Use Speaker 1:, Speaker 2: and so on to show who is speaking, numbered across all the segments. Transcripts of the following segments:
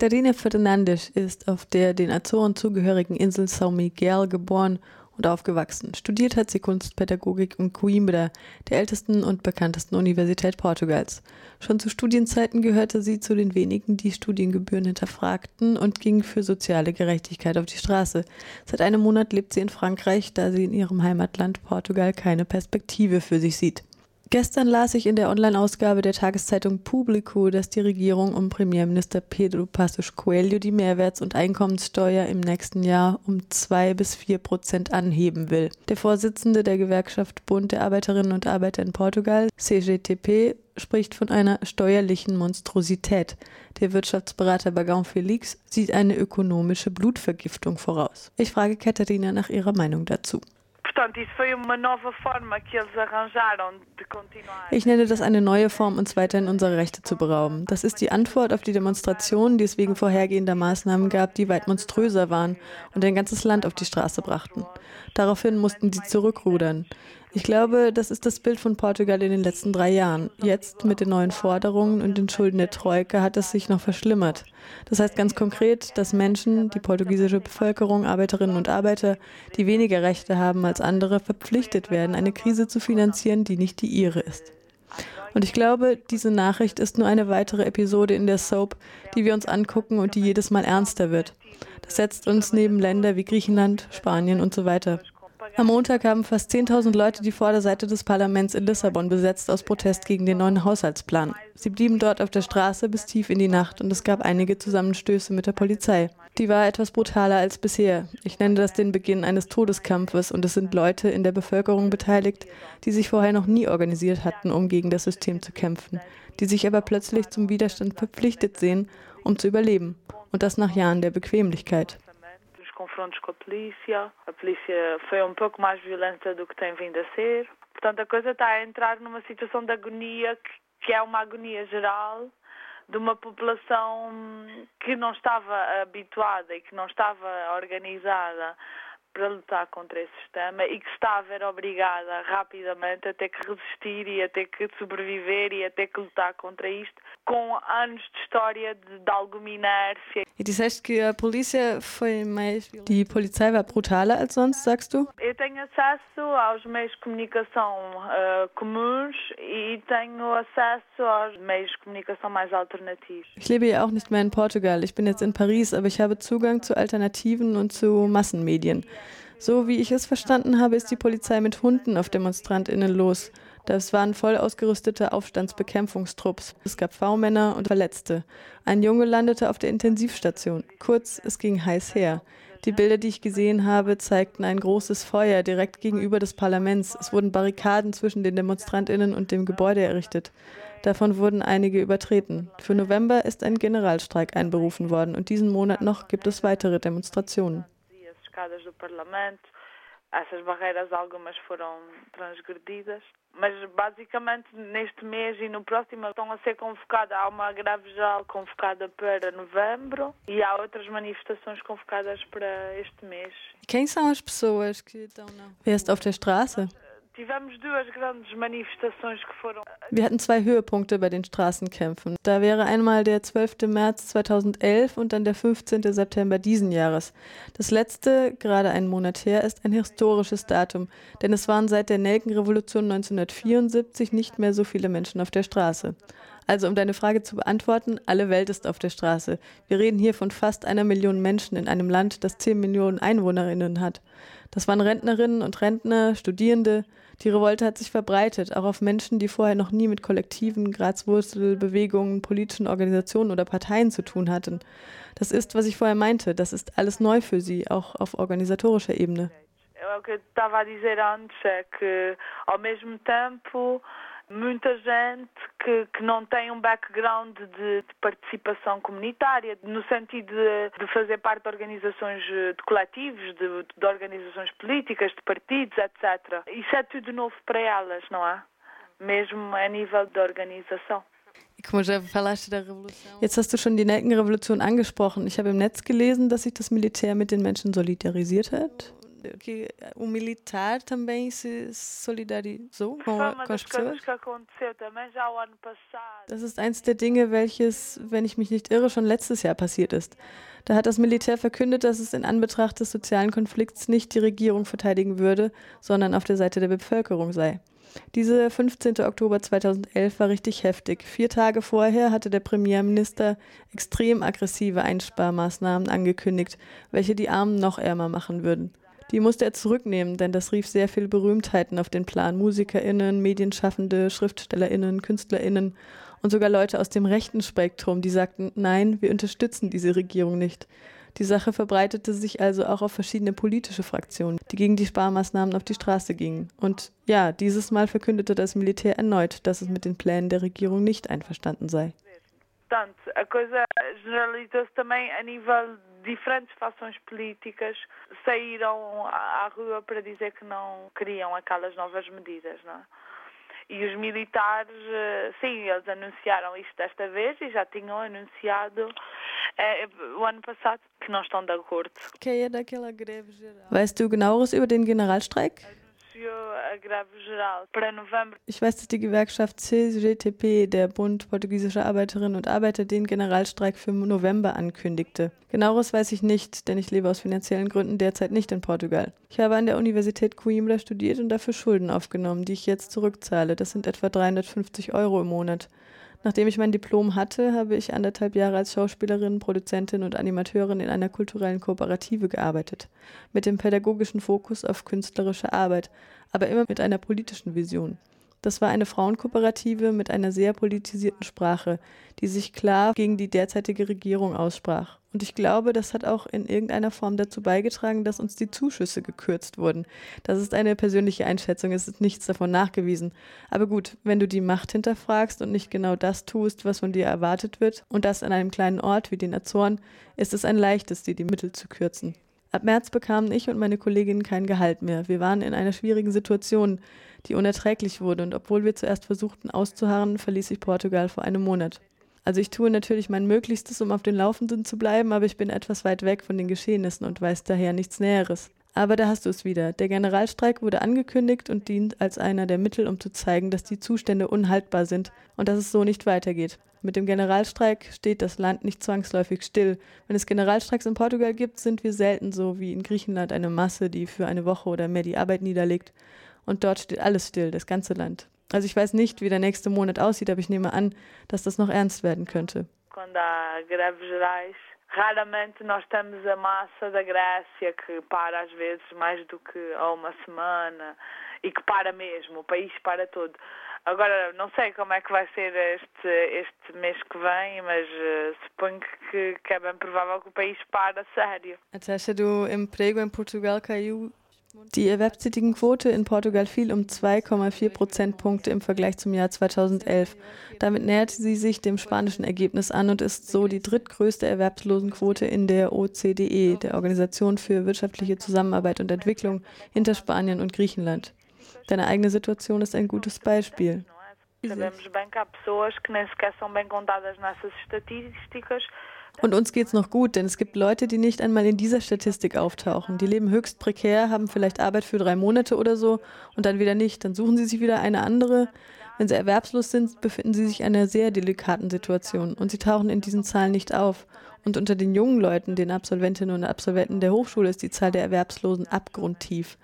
Speaker 1: Catarina Fernandes ist auf der den Azoren zugehörigen Insel São Miguel geboren und aufgewachsen. Studiert hat sie Kunstpädagogik in Coimbra, der ältesten und bekanntesten Universität Portugals. Schon zu Studienzeiten gehörte sie zu den wenigen, die Studiengebühren hinterfragten und ging für soziale Gerechtigkeit auf die Straße. Seit einem Monat lebt sie in Frankreich, da sie in ihrem Heimatland Portugal keine Perspektive für sich sieht. Gestern las ich in der Online-Ausgabe der Tageszeitung Publico, dass die Regierung um Premierminister Pedro Passos Coelho die Mehrwerts- und Einkommenssteuer im nächsten Jahr um zwei bis vier Prozent anheben will. Der Vorsitzende der Gewerkschaft Bund der Arbeiterinnen und Arbeiter in Portugal, CGTP, spricht von einer steuerlichen Monstrosität. Der Wirtschaftsberater Bagan Felix sieht eine ökonomische Blutvergiftung voraus. Ich frage Katharina nach ihrer Meinung dazu. Ich nenne das eine neue Form, uns weiterhin unsere Rechte zu berauben. Das ist die Antwort auf die Demonstrationen, die es wegen vorhergehender Maßnahmen gab, die weit monströser waren und ein ganzes Land auf die Straße brachten. Daraufhin mussten sie zurückrudern. Ich glaube, das ist das Bild von Portugal in den letzten drei Jahren. Jetzt mit den neuen Forderungen und den Schulden der Troika hat es sich noch verschlimmert. Das heißt ganz konkret, dass Menschen, die portugiesische Bevölkerung, Arbeiterinnen und Arbeiter, die weniger Rechte haben als andere, verpflichtet werden, eine Krise zu finanzieren, die nicht die ihre ist. Und ich glaube, diese Nachricht ist nur eine weitere Episode in der Soap, die wir uns angucken und die jedes Mal ernster wird. Das setzt uns neben Länder wie Griechenland, Spanien und so weiter. Am Montag haben fast 10.000 Leute die Vorderseite des Parlaments in Lissabon besetzt aus Protest gegen den neuen Haushaltsplan. Sie blieben dort auf der Straße bis tief in die Nacht und es gab einige Zusammenstöße mit der Polizei. Die war etwas brutaler als bisher. Ich nenne das den Beginn eines Todeskampfes und es sind Leute in der Bevölkerung beteiligt, die sich vorher noch nie organisiert hatten, um gegen das System zu kämpfen, die sich aber plötzlich zum Widerstand verpflichtet sehen, um zu überleben. Und das nach Jahren der Bequemlichkeit. Confrontos com a polícia. A polícia foi um pouco mais violenta do que tem vindo a ser. Portanto, a coisa está a entrar numa situação de agonia que, é uma agonia geral de uma população que não estava habituada e que não estava organizada para lutar contra esse sistema e que se está a ver obrigada rapidamente a ter que resistir e a ter que sobreviver e a ter que lutar contra isto, com anos de história de, de alguma inércia. E disseste que a polícia foi mais. Die Polizei war brutaler als sonst, sagst du?
Speaker 2: Eu tenho acesso aos meios de comunicação uh, comuns e tenho acesso aos meios de comunicação mais alternativos.
Speaker 1: Ich lebe ja auch nicht mehr in Portugal. Ich bin jetzt in Paris, aber ich habe Zugang zu Alternativen und zu Massenmedien. So wie ich es verstanden habe, ist die Polizei mit Hunden auf DemonstrantInnen los. Das waren voll ausgerüstete Aufstandsbekämpfungstrupps. Es gab V-Männer und Verletzte. Ein Junge landete auf der Intensivstation. Kurz, es ging heiß her. Die Bilder, die ich gesehen habe, zeigten ein großes Feuer direkt gegenüber des Parlaments. Es wurden Barrikaden zwischen den DemonstrantInnen und dem Gebäude errichtet. Davon wurden einige übertreten. Für November ist ein Generalstreik einberufen worden und diesen Monat noch gibt es weitere Demonstrationen
Speaker 2: escadas do Parlamento. Essas barreiras, algumas foram transgredidas, mas basicamente neste mês e no próximo estão a ser convocadas. Há uma greve geral convocada para novembro e há outras manifestações convocadas para este mês.
Speaker 1: Quem são as pessoas que estão na. Ist auf der Straße?
Speaker 2: Tivemos duas grandes Manifestações que foram.
Speaker 1: Wir hatten zwei Höhepunkte bei den Straßenkämpfen. Da wäre einmal der 12. März 2011 und dann der 15. September diesen Jahres. Das letzte, gerade einen Monat her, ist ein historisches Datum, denn es waren seit der Nelkenrevolution 1974 nicht mehr so viele Menschen auf der Straße. Also um deine Frage zu beantworten, alle Welt ist auf der Straße. Wir reden hier von fast einer Million Menschen in einem Land, das 10 Millionen Einwohnerinnen hat. Das waren Rentnerinnen und Rentner, Studierende, die Revolte hat sich verbreitet, auch auf Menschen, die vorher noch nie mit Kollektiven, Grazwurzelbewegungen, politischen Organisationen oder Parteien zu tun hatten. Das ist, was ich vorher meinte, das ist alles neu für sie, auch auf organisatorischer Ebene.
Speaker 2: O que eu estava a dizer antes é que, muita gente que, que não tem um background de, de participação comunitária, no sentido de, de, fazer parte de organizações de coletivos, de, de organizações políticas, de partidos, etc. Isso é tudo novo para elas, não é? Mesmo a nível de organização.
Speaker 1: Jetzt hast du schon die Nelkenrevolution angesprochen. Ich habe im Netz gelesen, dass sich das Militär mit den Menschen solidarisiert hat. Que o militar também se solidarizou com,
Speaker 2: com as pessoas?
Speaker 1: Das ist eins der Dinge, welches, wenn ich mich nicht irre, schon letztes Jahr passiert ist. Da hat das Militär verkündet, dass es in Anbetracht des sozialen Konflikts nicht die Regierung verteidigen würde, sondern auf der Seite der Bevölkerung sei. Dieser 15. Oktober 2011 war richtig heftig. Vier Tage vorher hatte der Premierminister extrem aggressive Einsparmaßnahmen angekündigt, welche die Armen noch ärmer machen würden. Die musste er zurücknehmen, denn das rief sehr viele Berühmtheiten auf den Plan. MusikerInnen, Medienschaffende, SchriftstellerInnen, KünstlerInnen und sogar Leute aus dem rechten Spektrum, die sagten, nein, wir unterstützen diese Regierung nicht. Die Sache verbreitete sich also auch auf verschiedene politische Fraktionen, die gegen die Sparmaßnahmen auf die Straße gingen. Und ja, dieses Mal verkündete das Militär erneut, dass es mit den Plänen der Regierung nicht einverstanden sei.
Speaker 2: Portanto, a coisa generalizou-se também a nível de diferentes fações políticas saíram à rua para dizer que não queriam aquelas novas medidas, não é? E os militares, eh, sim, eles anunciaram isto desta vez e já tinham anunciado eh, o ano passado que não estão de acordo.
Speaker 1: Weißt du genaueres über den Generalstreik? Ich weiß, dass die Gewerkschaft CGTP, der Bund portugiesischer Arbeiterinnen und Arbeiter, den Generalstreik für November ankündigte. Genaueres weiß ich nicht, denn ich lebe aus finanziellen Gründen derzeit nicht in Portugal. Ich habe an der Universität Coimbra studiert und dafür Schulden aufgenommen, die ich jetzt zurückzahle. Das sind etwa 350 Euro im Monat. Nachdem ich mein Diplom hatte, habe ich anderthalb Jahre als Schauspielerin, Produzentin und Animateurin in einer kulturellen Kooperative gearbeitet, mit dem pädagogischen Fokus auf künstlerische Arbeit, aber immer mit einer politischen Vision. Das war eine Frauenkooperative mit einer sehr politisierten Sprache, die sich klar gegen die derzeitige Regierung aussprach. Und ich glaube, das hat auch in irgendeiner Form dazu beigetragen, dass uns die Zuschüsse gekürzt wurden. Das ist eine persönliche Einschätzung, es ist nichts davon nachgewiesen. Aber gut, wenn du die Macht hinterfragst und nicht genau das tust, was von dir erwartet wird, und das an einem kleinen Ort wie den Azoren, ist es ein leichtes, dir die Mittel zu kürzen. Ab März bekamen ich und meine Kolleginnen kein Gehalt mehr. Wir waren in einer schwierigen Situation, die unerträglich wurde, und obwohl wir zuerst versuchten auszuharren, verließ ich Portugal vor einem Monat. Also ich tue natürlich mein Möglichstes, um auf den Laufenden zu bleiben, aber ich bin etwas weit weg von den Geschehnissen und weiß daher nichts Näheres. Aber da hast du es wieder. Der Generalstreik wurde angekündigt und dient als einer der Mittel, um zu zeigen, dass die Zustände unhaltbar sind und dass es so nicht weitergeht. Mit dem Generalstreik steht das Land nicht zwangsläufig still. Wenn es Generalstreiks in Portugal gibt, sind wir selten so wie in Griechenland eine Masse, die für eine Woche oder mehr die Arbeit niederlegt. Und dort steht alles still, das ganze Land. Also ich weiß nicht, wie der nächste Monat aussieht, aber ich nehme an, dass das noch ernst werden könnte.
Speaker 2: Quando há greves gerais, raramente nós temos a massa da Grécia que para às vezes mais do que a uma semana e que para mesmo, o país para todo. Agora, não sei como é que vai ser este, este mês que vem, mas uh, suponho que, que é bem provável que o país pare a sério.
Speaker 1: A taxa do emprego em Portugal caiu Die erwerbstätigen Quote in Portugal fiel um 2,4 Prozentpunkte im Vergleich zum Jahr 2011. Damit nähert sie sich dem spanischen Ergebnis an und ist so die drittgrößte Erwerbslosenquote in der OCDE, der Organisation für wirtschaftliche Zusammenarbeit und Entwicklung, hinter Spanien und Griechenland. Deine eigene Situation ist ein gutes Beispiel.
Speaker 2: Sabemos bem que há pessoas que nem sequer são bem contadas nessas estatísticas
Speaker 1: und uns geht es noch gut, denn es gibt Leute, die nicht einmal in dieser Statistik auftauchen. Die leben höchst prekär, haben vielleicht Arbeit für drei Monate oder so und dann wieder nicht. Dann suchen sie sich wieder eine andere. Wenn sie erwerbslos sind, befinden sie sich in einer sehr delikaten Situation und sie tauchen in diesen Zahlen nicht auf. Und unter den jungen Leuten, den Absolventinnen und Absolventen der Hochschule, ist die Zahl der Erwerbslosen abgrundtief.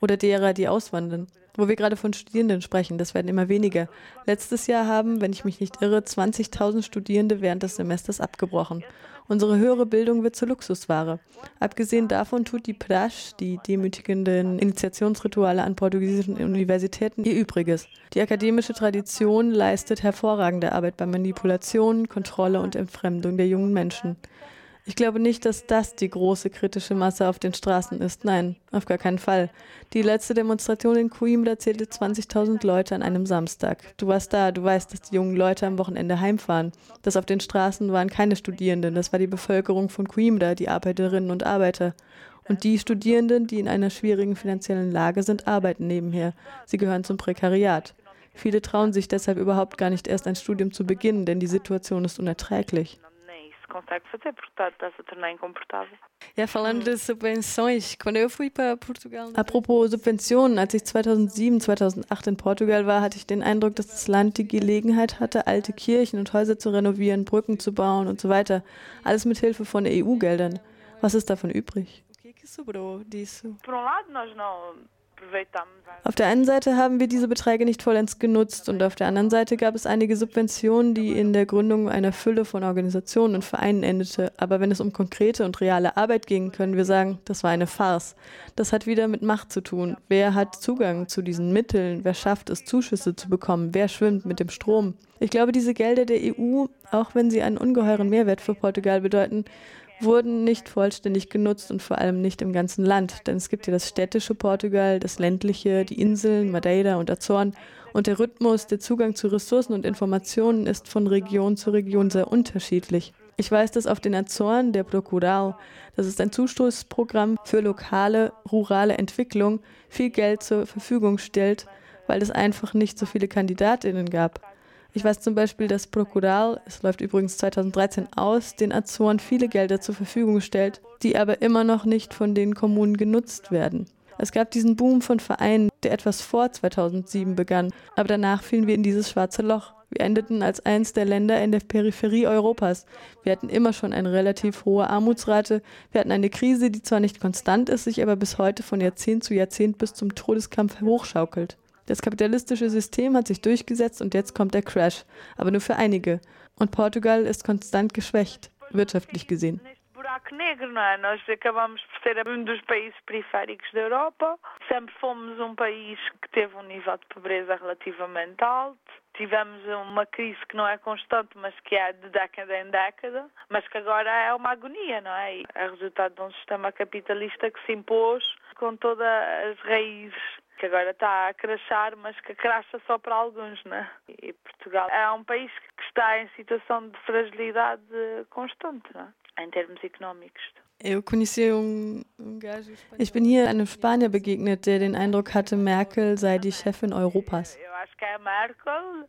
Speaker 1: Oder derer, die auswandern. Wo wir gerade von Studierenden sprechen, das werden immer weniger. Letztes Jahr haben, wenn ich mich nicht irre, 20.000 Studierende während des Semesters abgebrochen. Unsere höhere Bildung wird zur Luxusware. Abgesehen davon tut die Prasch, die demütigenden Initiationsrituale an portugiesischen Universitäten, ihr Übriges. Die akademische Tradition leistet hervorragende Arbeit bei Manipulation, Kontrolle und Entfremdung der jungen Menschen. Ich glaube nicht, dass das die große kritische Masse auf den Straßen ist. Nein, auf gar keinen Fall. Die letzte Demonstration in Coimbra zählte 20.000 Leute an einem Samstag. Du warst da, du weißt, dass die jungen Leute am Wochenende heimfahren. Das auf den Straßen waren keine Studierenden, das war die Bevölkerung von Coimbra, die Arbeiterinnen und Arbeiter. Und die Studierenden, die in einer schwierigen finanziellen Lage sind, arbeiten nebenher. Sie gehören zum Prekariat. Viele trauen sich deshalb überhaupt gar nicht erst ein Studium zu beginnen, denn die Situation ist unerträglich
Speaker 2: consegue fazer, porque está, está a tornar incomportável.
Speaker 1: Ja, falando de subvenções, quando eu fui para Portugal. Apropos Subventionen, als ich 2007, 2008 in Portugal war, hatte ich den Eindruck, dass das Land die Gelegenheit hatte, alte Kirchen und Häuser zu renovieren, Brücken zu bauen und so weiter. Alles mit Hilfe von EU-Geldern. Was ist davon übrig?
Speaker 2: Por um lado, nós não
Speaker 1: auf der einen Seite haben wir diese Beträge nicht vollends genutzt und auf der anderen Seite gab es einige Subventionen, die in der Gründung einer Fülle von Organisationen und Vereinen endete. Aber wenn es um konkrete und reale Arbeit ging, können wir sagen, das war eine Farce. Das hat wieder mit Macht zu tun. Wer hat Zugang zu diesen Mitteln? Wer schafft es, Zuschüsse zu bekommen? Wer schwimmt mit dem Strom? Ich glaube, diese Gelder der EU, auch wenn sie einen ungeheuren Mehrwert für Portugal bedeuten, wurden nicht vollständig genutzt und vor allem nicht im ganzen Land. Denn es gibt ja das städtische Portugal, das ländliche, die Inseln, Madeira und Azoren. Und der Rhythmus, der Zugang zu Ressourcen und Informationen ist von Region zu Region sehr unterschiedlich. Ich weiß, dass auf den Azoren der Procural, das ist ein Zustoßprogramm für lokale, rurale Entwicklung, viel Geld zur Verfügung stellt, weil es einfach nicht so viele Kandidatinnen gab. Ich weiß zum Beispiel, dass Procural, es läuft übrigens 2013 aus, den Azoren viele Gelder zur Verfügung stellt, die aber immer noch nicht von den Kommunen genutzt werden. Es gab diesen Boom von Vereinen, der etwas vor 2007 begann, aber danach fielen wir in dieses schwarze Loch. Wir endeten als eines der Länder in der Peripherie Europas. Wir hatten immer schon eine relativ hohe Armutsrate. Wir hatten eine Krise, die zwar nicht konstant ist, sich aber bis heute von Jahrzehnt zu Jahrzehnt bis zum Todeskampf hochschaukelt. Das kapitalistische System hat sich durchgesetzt und jetzt kommt der Crash, aber nur für einige. Und Portugal ist konstant geschwächt, wirtschaftlich gesehen.
Speaker 2: buraco negro, não? Nós acabamos por ser um dos países periféricos da Europa. Sempre fomos um país que teve um nível de pobreza relativamente alto. Tivemos uma crise que não é constante, mas que é de década em década, mas que agora é uma agonia, não é resultado de um sistema capitalista que se impôs com todas as raízes que agora está a crachar, mas que cracha só para alguns, né? E Portugal é um país que está em situação de fragilidade constante, né? em termos económicos.
Speaker 1: Eu conheci um, Ich bin hier einem Spanier begegnet, der den Eindruck hatte, Merkel sei die Chefin Europas.
Speaker 2: Eu acho que é Merkel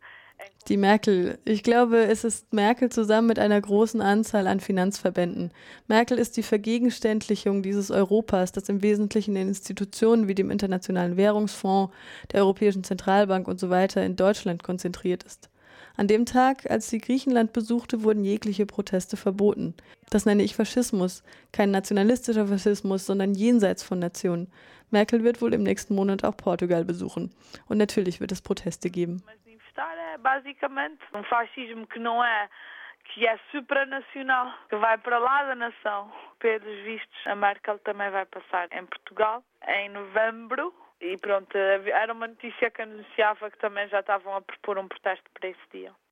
Speaker 1: die Merkel. Ich glaube, es ist Merkel zusammen mit einer großen Anzahl an Finanzverbänden. Merkel ist die Vergegenständlichung dieses Europas, das im Wesentlichen in Institutionen wie dem Internationalen Währungsfonds, der Europäischen Zentralbank und so weiter in Deutschland konzentriert ist. An dem Tag, als sie Griechenland besuchte, wurden jegliche Proteste verboten. Das nenne ich Faschismus, kein nationalistischer Faschismus, sondern jenseits von Nationen. Merkel wird wohl im nächsten Monat auch Portugal besuchen. Und natürlich wird es Proteste geben.
Speaker 2: Basicamente um fascismo que não é que é supranacional, que vai para lá da nação. Pelos vistos, a Merkel também vai passar em Portugal em novembro. E pronto, era uma notícia que anunciava que também já estavam a propor um protesto para esse dia.